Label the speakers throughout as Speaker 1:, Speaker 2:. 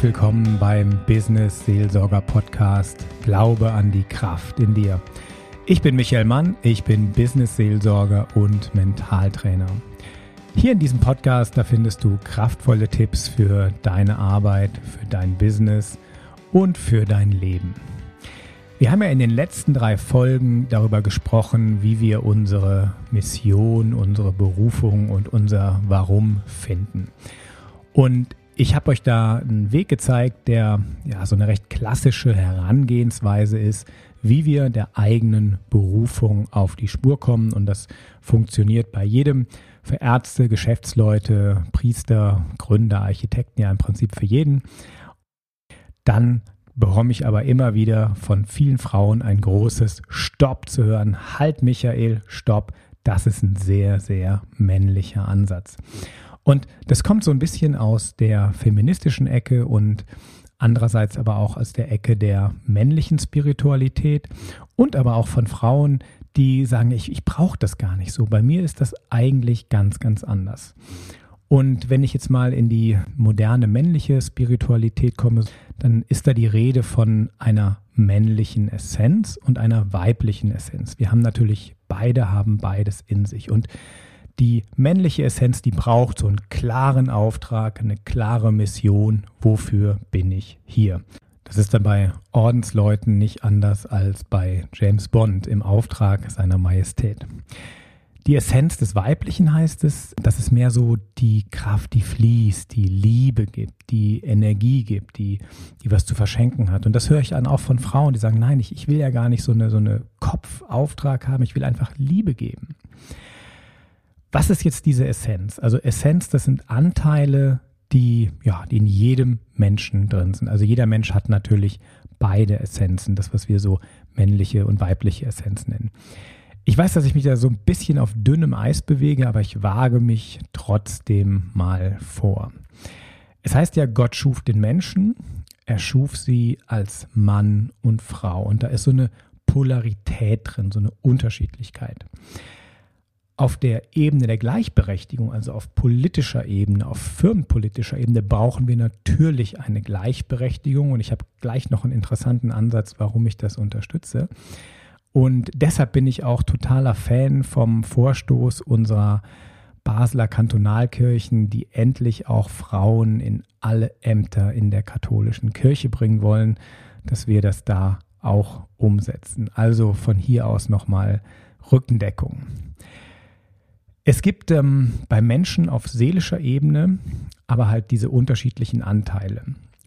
Speaker 1: Herzlich willkommen beim Business Seelsorger Podcast Glaube an die Kraft in dir. Ich bin Michael Mann, ich bin Business Seelsorger und Mentaltrainer. Hier in diesem Podcast, da findest du kraftvolle Tipps für deine Arbeit, für dein Business und für dein Leben. Wir haben ja in den letzten drei Folgen darüber gesprochen, wie wir unsere Mission, unsere Berufung und unser Warum finden. Und ich habe euch da einen Weg gezeigt, der ja so eine recht klassische Herangehensweise ist, wie wir der eigenen Berufung auf die Spur kommen. Und das funktioniert bei jedem, für Ärzte, Geschäftsleute, Priester, Gründer, Architekten, ja im Prinzip für jeden. Dann bekomme ich aber immer wieder von vielen Frauen ein großes Stopp zu hören. Halt, Michael, Stopp. Das ist ein sehr, sehr männlicher Ansatz. Und das kommt so ein bisschen aus der feministischen Ecke und andererseits aber auch aus der Ecke der männlichen Spiritualität und aber auch von Frauen, die sagen, ich, ich brauche das gar nicht so. Bei mir ist das eigentlich ganz, ganz anders. Und wenn ich jetzt mal in die moderne männliche Spiritualität komme, dann ist da die Rede von einer männlichen Essenz und einer weiblichen Essenz. Wir haben natürlich beide haben beides in sich und die männliche Essenz, die braucht so einen klaren Auftrag, eine klare Mission, wofür bin ich hier. Das ist dann bei Ordensleuten nicht anders als bei James Bond im Auftrag seiner Majestät. Die Essenz des Weiblichen heißt es, dass es mehr so die Kraft, die fließt, die Liebe gibt, die Energie gibt, die, die was zu verschenken hat. Und das höre ich an auch von Frauen, die sagen, nein, ich, ich will ja gar nicht so eine, so eine Kopfauftrag haben, ich will einfach Liebe geben. Was ist jetzt diese Essenz? Also Essenz, das sind Anteile, die, ja, die in jedem Menschen drin sind. Also jeder Mensch hat natürlich beide Essenzen, das, was wir so männliche und weibliche Essenz nennen. Ich weiß, dass ich mich da so ein bisschen auf dünnem Eis bewege, aber ich wage mich trotzdem mal vor. Es heißt ja, Gott schuf den Menschen, er schuf sie als Mann und Frau. Und da ist so eine Polarität drin, so eine Unterschiedlichkeit. Auf der Ebene der Gleichberechtigung, also auf politischer Ebene, auf firmenpolitischer Ebene, brauchen wir natürlich eine Gleichberechtigung. Und ich habe gleich noch einen interessanten Ansatz, warum ich das unterstütze. Und deshalb bin ich auch totaler Fan vom Vorstoß unserer Basler Kantonalkirchen, die endlich auch Frauen in alle Ämter in der katholischen Kirche bringen wollen, dass wir das da auch umsetzen. Also von hier aus nochmal Rückendeckung. Es gibt ähm, bei Menschen auf seelischer Ebene aber halt diese unterschiedlichen Anteile.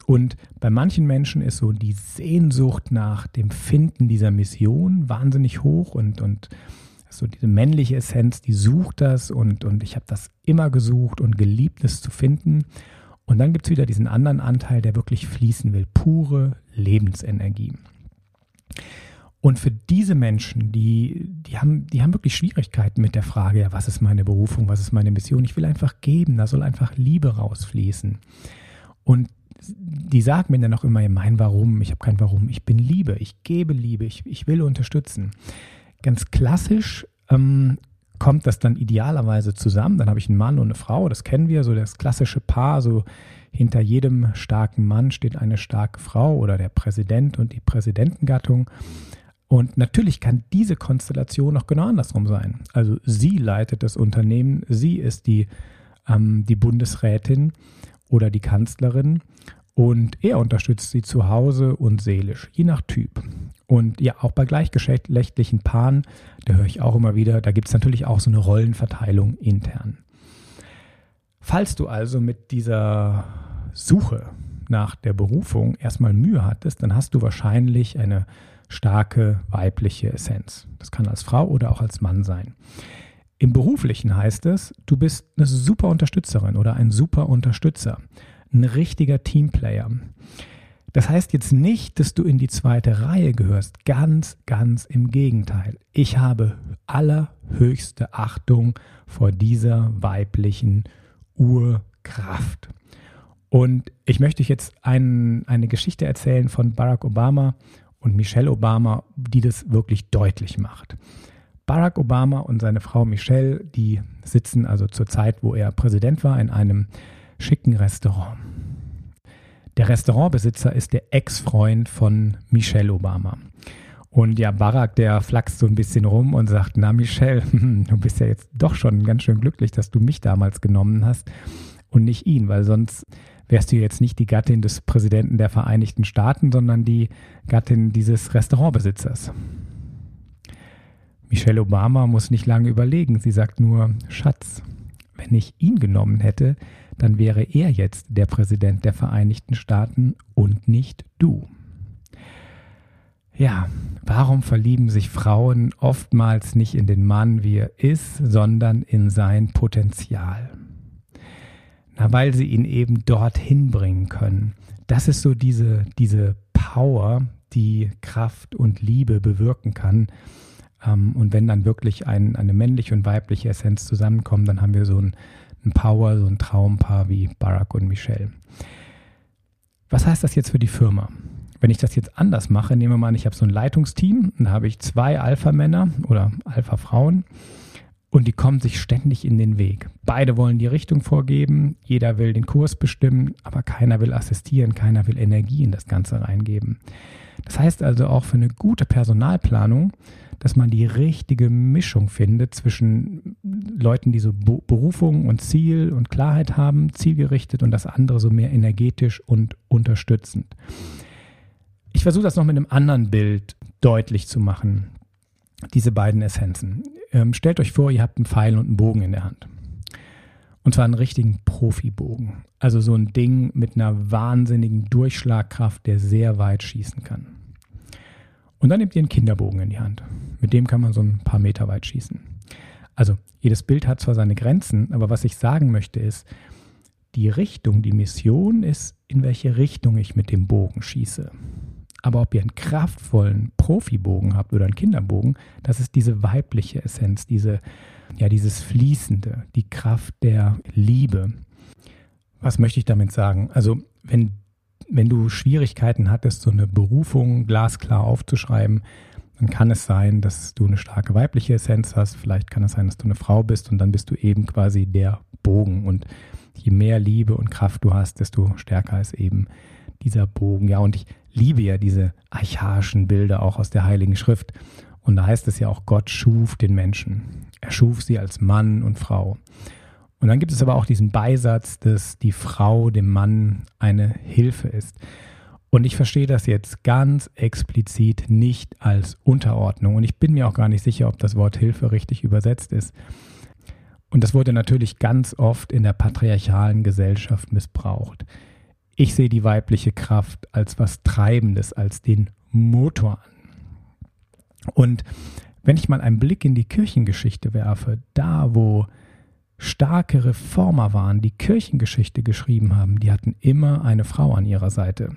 Speaker 1: Und bei manchen Menschen ist so die Sehnsucht nach dem Finden dieser Mission wahnsinnig hoch und, und so diese männliche Essenz, die sucht das und, und ich habe das immer gesucht und geliebt, es zu finden. Und dann gibt es wieder diesen anderen Anteil, der wirklich fließen will, pure Lebensenergie. Und für diese Menschen, die, die, haben, die haben wirklich Schwierigkeiten mit der Frage, ja, was ist meine Berufung, was ist meine Mission? Ich will einfach geben, da soll einfach Liebe rausfließen. Und die sagen mir dann auch immer mein Warum, ich habe kein Warum, ich bin Liebe, ich gebe Liebe, ich, ich will unterstützen. Ganz klassisch ähm, kommt das dann idealerweise zusammen. Dann habe ich einen Mann und eine Frau, das kennen wir, so das klassische Paar, so hinter jedem starken Mann steht eine starke Frau oder der Präsident und die Präsidentengattung. Und natürlich kann diese Konstellation auch genau andersrum sein. Also sie leitet das Unternehmen, sie ist die, ähm, die Bundesrätin oder die Kanzlerin und er unterstützt sie zu Hause und seelisch, je nach Typ. Und ja, auch bei gleichgeschlechtlichen Paaren, da höre ich auch immer wieder, da gibt es natürlich auch so eine Rollenverteilung intern. Falls du also mit dieser Suche nach der Berufung erstmal Mühe hattest, dann hast du wahrscheinlich eine starke weibliche Essenz. Das kann als Frau oder auch als Mann sein. Im beruflichen heißt es, du bist eine super Unterstützerin oder ein super Unterstützer, ein richtiger Teamplayer. Das heißt jetzt nicht, dass du in die zweite Reihe gehörst. Ganz, ganz im Gegenteil. Ich habe allerhöchste Achtung vor dieser weiblichen Urkraft. Und ich möchte euch jetzt ein, eine Geschichte erzählen von Barack Obama und Michelle Obama, die das wirklich deutlich macht. Barack Obama und seine Frau Michelle, die sitzen also zur Zeit, wo er Präsident war, in einem schicken Restaurant. Der Restaurantbesitzer ist der Ex-Freund von Michelle Obama. Und ja, Barack, der flaxt so ein bisschen rum und sagt, na Michelle, du bist ja jetzt doch schon ganz schön glücklich, dass du mich damals genommen hast und nicht ihn, weil sonst wärst du jetzt nicht die Gattin des Präsidenten der Vereinigten Staaten, sondern die Gattin dieses Restaurantbesitzers. Michelle Obama muss nicht lange überlegen. Sie sagt nur, Schatz, wenn ich ihn genommen hätte, dann wäre er jetzt der Präsident der Vereinigten Staaten und nicht du. Ja, warum verlieben sich Frauen oftmals nicht in den Mann, wie er ist, sondern in sein Potenzial? Na, weil sie ihn eben dorthin bringen können. Das ist so diese, diese Power, die Kraft und Liebe bewirken kann. Ähm, und wenn dann wirklich ein, eine männliche und weibliche Essenz zusammenkommen, dann haben wir so ein, ein Power, so ein Traumpaar wie Barack und Michelle. Was heißt das jetzt für die Firma? Wenn ich das jetzt anders mache, nehmen wir mal an, ich habe so ein Leitungsteam, dann habe ich zwei Alpha-Männer oder Alpha-Frauen und die kommen sich ständig in den Weg. Beide wollen die Richtung vorgeben, jeder will den Kurs bestimmen, aber keiner will assistieren, keiner will Energie in das Ganze reingeben. Das heißt also auch für eine gute Personalplanung, dass man die richtige Mischung findet zwischen Leuten, die so Berufung und Ziel und Klarheit haben, zielgerichtet und das andere so mehr energetisch und unterstützend. Ich versuche das noch mit einem anderen Bild deutlich zu machen diese beiden Essenzen. Ähm, stellt euch vor, ihr habt einen Pfeil und einen Bogen in der Hand. Und zwar einen richtigen Profibogen. Also so ein Ding mit einer wahnsinnigen Durchschlagkraft, der sehr weit schießen kann. Und dann nehmt ihr einen Kinderbogen in die Hand. Mit dem kann man so ein paar Meter weit schießen. Also jedes Bild hat zwar seine Grenzen, aber was ich sagen möchte ist, die Richtung, die Mission ist, in welche Richtung ich mit dem Bogen schieße. Aber ob ihr einen kraftvollen Profibogen habt oder einen Kinderbogen, das ist diese weibliche Essenz, diese, ja, dieses Fließende, die Kraft der Liebe. Was möchte ich damit sagen? Also, wenn, wenn du Schwierigkeiten hattest, so eine Berufung glasklar aufzuschreiben, dann kann es sein, dass du eine starke weibliche Essenz hast. Vielleicht kann es sein, dass du eine Frau bist und dann bist du eben quasi der Bogen. Und je mehr Liebe und Kraft du hast, desto stärker ist eben dieser Bogen. Ja, und ich liebe ja diese archaischen Bilder auch aus der Heiligen Schrift. Und da heißt es ja auch, Gott schuf den Menschen. Er schuf sie als Mann und Frau. Und dann gibt es aber auch diesen Beisatz, dass die Frau dem Mann eine Hilfe ist. Und ich verstehe das jetzt ganz explizit nicht als Unterordnung. Und ich bin mir auch gar nicht sicher, ob das Wort Hilfe richtig übersetzt ist. Und das wurde natürlich ganz oft in der patriarchalen Gesellschaft missbraucht. Ich sehe die weibliche Kraft als was Treibendes, als den Motor an. Und wenn ich mal einen Blick in die Kirchengeschichte werfe, da wo starke Reformer waren, die Kirchengeschichte geschrieben haben, die hatten immer eine Frau an ihrer Seite.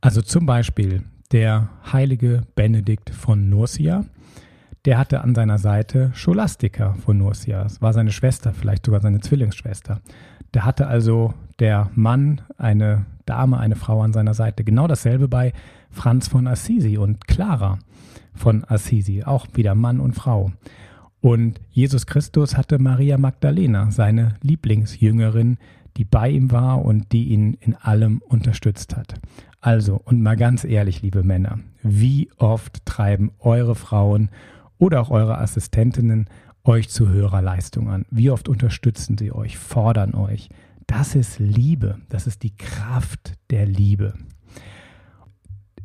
Speaker 1: Also zum Beispiel der heilige Benedikt von Nursia, der hatte an seiner Seite Scholastika von Nursia. Es war seine Schwester, vielleicht sogar seine Zwillingsschwester. Der hatte also der Mann eine Dame, eine Frau an seiner Seite. Genau dasselbe bei Franz von Assisi und Clara von Assisi, auch wieder Mann und Frau. Und Jesus Christus hatte Maria Magdalena, seine Lieblingsjüngerin, die bei ihm war und die ihn in allem unterstützt hat. Also, und mal ganz ehrlich, liebe Männer, wie oft treiben eure Frauen oder auch eure Assistentinnen euch zu höherer Leistung an? Wie oft unterstützen sie euch, fordern euch? Das ist Liebe, das ist die Kraft der Liebe.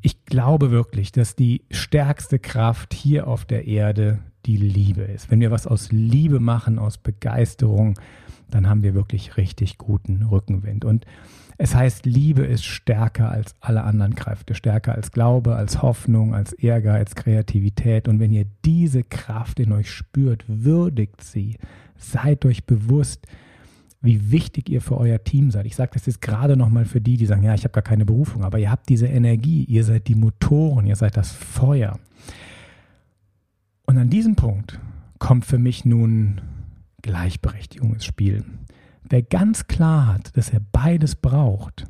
Speaker 1: Ich glaube wirklich, dass die stärkste Kraft hier auf der Erde die Liebe ist. Wenn wir was aus Liebe machen, aus Begeisterung, dann haben wir wirklich richtig guten Rückenwind. Und es heißt, Liebe ist stärker als alle anderen Kräfte, stärker als Glaube, als Hoffnung, als Ehrgeiz, Kreativität. Und wenn ihr diese Kraft in euch spürt, würdigt sie. Seid euch bewusst, wie wichtig ihr für euer Team seid. Ich sage das jetzt gerade nochmal für die, die sagen, ja, ich habe gar keine Berufung, aber ihr habt diese Energie, ihr seid die Motoren, ihr seid das Feuer. Und an diesem Punkt kommt für mich nun Gleichberechtigung ins Spiel. Wer ganz klar hat, dass er beides braucht,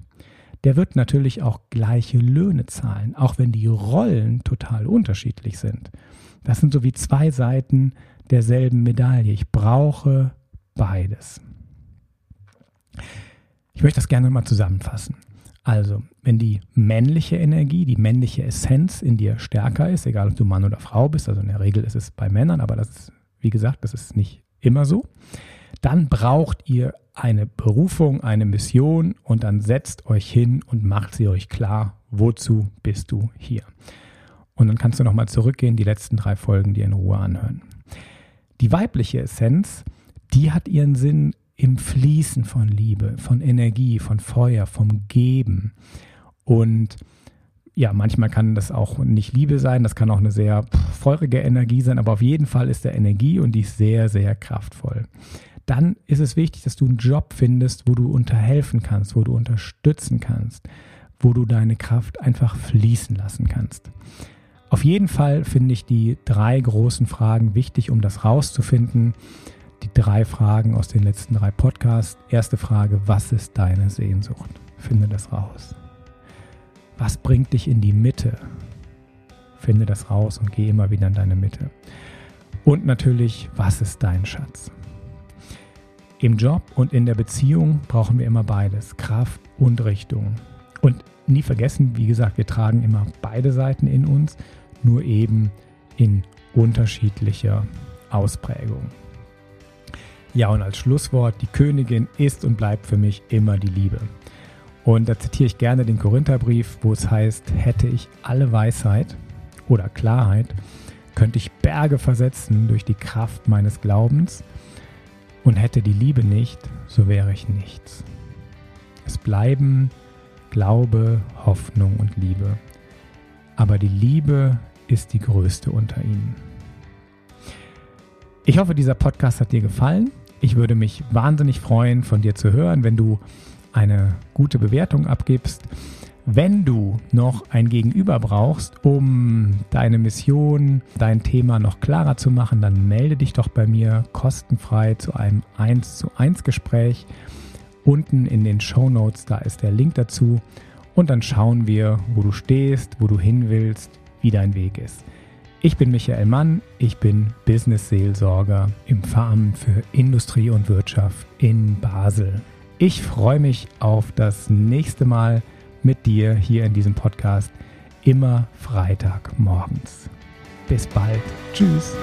Speaker 1: der wird natürlich auch gleiche Löhne zahlen, auch wenn die Rollen total unterschiedlich sind. Das sind so wie zwei Seiten derselben Medaille. Ich brauche beides. Ich möchte das gerne mal zusammenfassen. Also, wenn die männliche Energie, die männliche Essenz in dir stärker ist, egal ob du Mann oder Frau bist, also in der Regel ist es bei Männern, aber das ist, wie gesagt, das ist nicht immer so, dann braucht ihr eine Berufung, eine Mission und dann setzt euch hin und macht sie euch klar, wozu bist du hier. Und dann kannst du nochmal zurückgehen, die letzten drei Folgen dir in Ruhe anhören. Die weibliche Essenz, die hat ihren Sinn im Fließen von Liebe, von Energie, von Feuer, vom Geben. Und ja, manchmal kann das auch nicht Liebe sein, das kann auch eine sehr feurige Energie sein, aber auf jeden Fall ist der Energie und die ist sehr, sehr kraftvoll. Dann ist es wichtig, dass du einen Job findest, wo du unterhelfen kannst, wo du unterstützen kannst, wo du deine Kraft einfach fließen lassen kannst. Auf jeden Fall finde ich die drei großen Fragen wichtig, um das rauszufinden die drei Fragen aus den letzten drei Podcasts. Erste Frage, was ist deine Sehnsucht? Finde das raus. Was bringt dich in die Mitte? Finde das raus und geh immer wieder in deine Mitte. Und natürlich, was ist dein Schatz? Im Job und in der Beziehung brauchen wir immer beides, Kraft und Richtung. Und nie vergessen, wie gesagt, wir tragen immer beide Seiten in uns, nur eben in unterschiedlicher Ausprägung. Ja, und als Schlusswort, die Königin ist und bleibt für mich immer die Liebe. Und da zitiere ich gerne den Korintherbrief, wo es heißt, hätte ich alle Weisheit oder Klarheit, könnte ich Berge versetzen durch die Kraft meines Glaubens und hätte die Liebe nicht, so wäre ich nichts. Es bleiben Glaube, Hoffnung und Liebe. Aber die Liebe ist die größte unter ihnen. Ich hoffe, dieser Podcast hat dir gefallen. Ich würde mich wahnsinnig freuen, von dir zu hören, wenn du eine gute Bewertung abgibst. Wenn du noch ein Gegenüber brauchst, um deine Mission, dein Thema noch klarer zu machen, dann melde dich doch bei mir kostenfrei zu einem 1 zu 1 Gespräch. Unten in den Show Notes, da ist der Link dazu. Und dann schauen wir, wo du stehst, wo du hin willst, wie dein Weg ist. Ich bin Michael Mann, ich bin Business-Seelsorger im Veramt für Industrie und Wirtschaft in Basel. Ich freue mich auf das nächste Mal mit dir hier in diesem Podcast, immer Freitag morgens. Bis bald. Tschüss.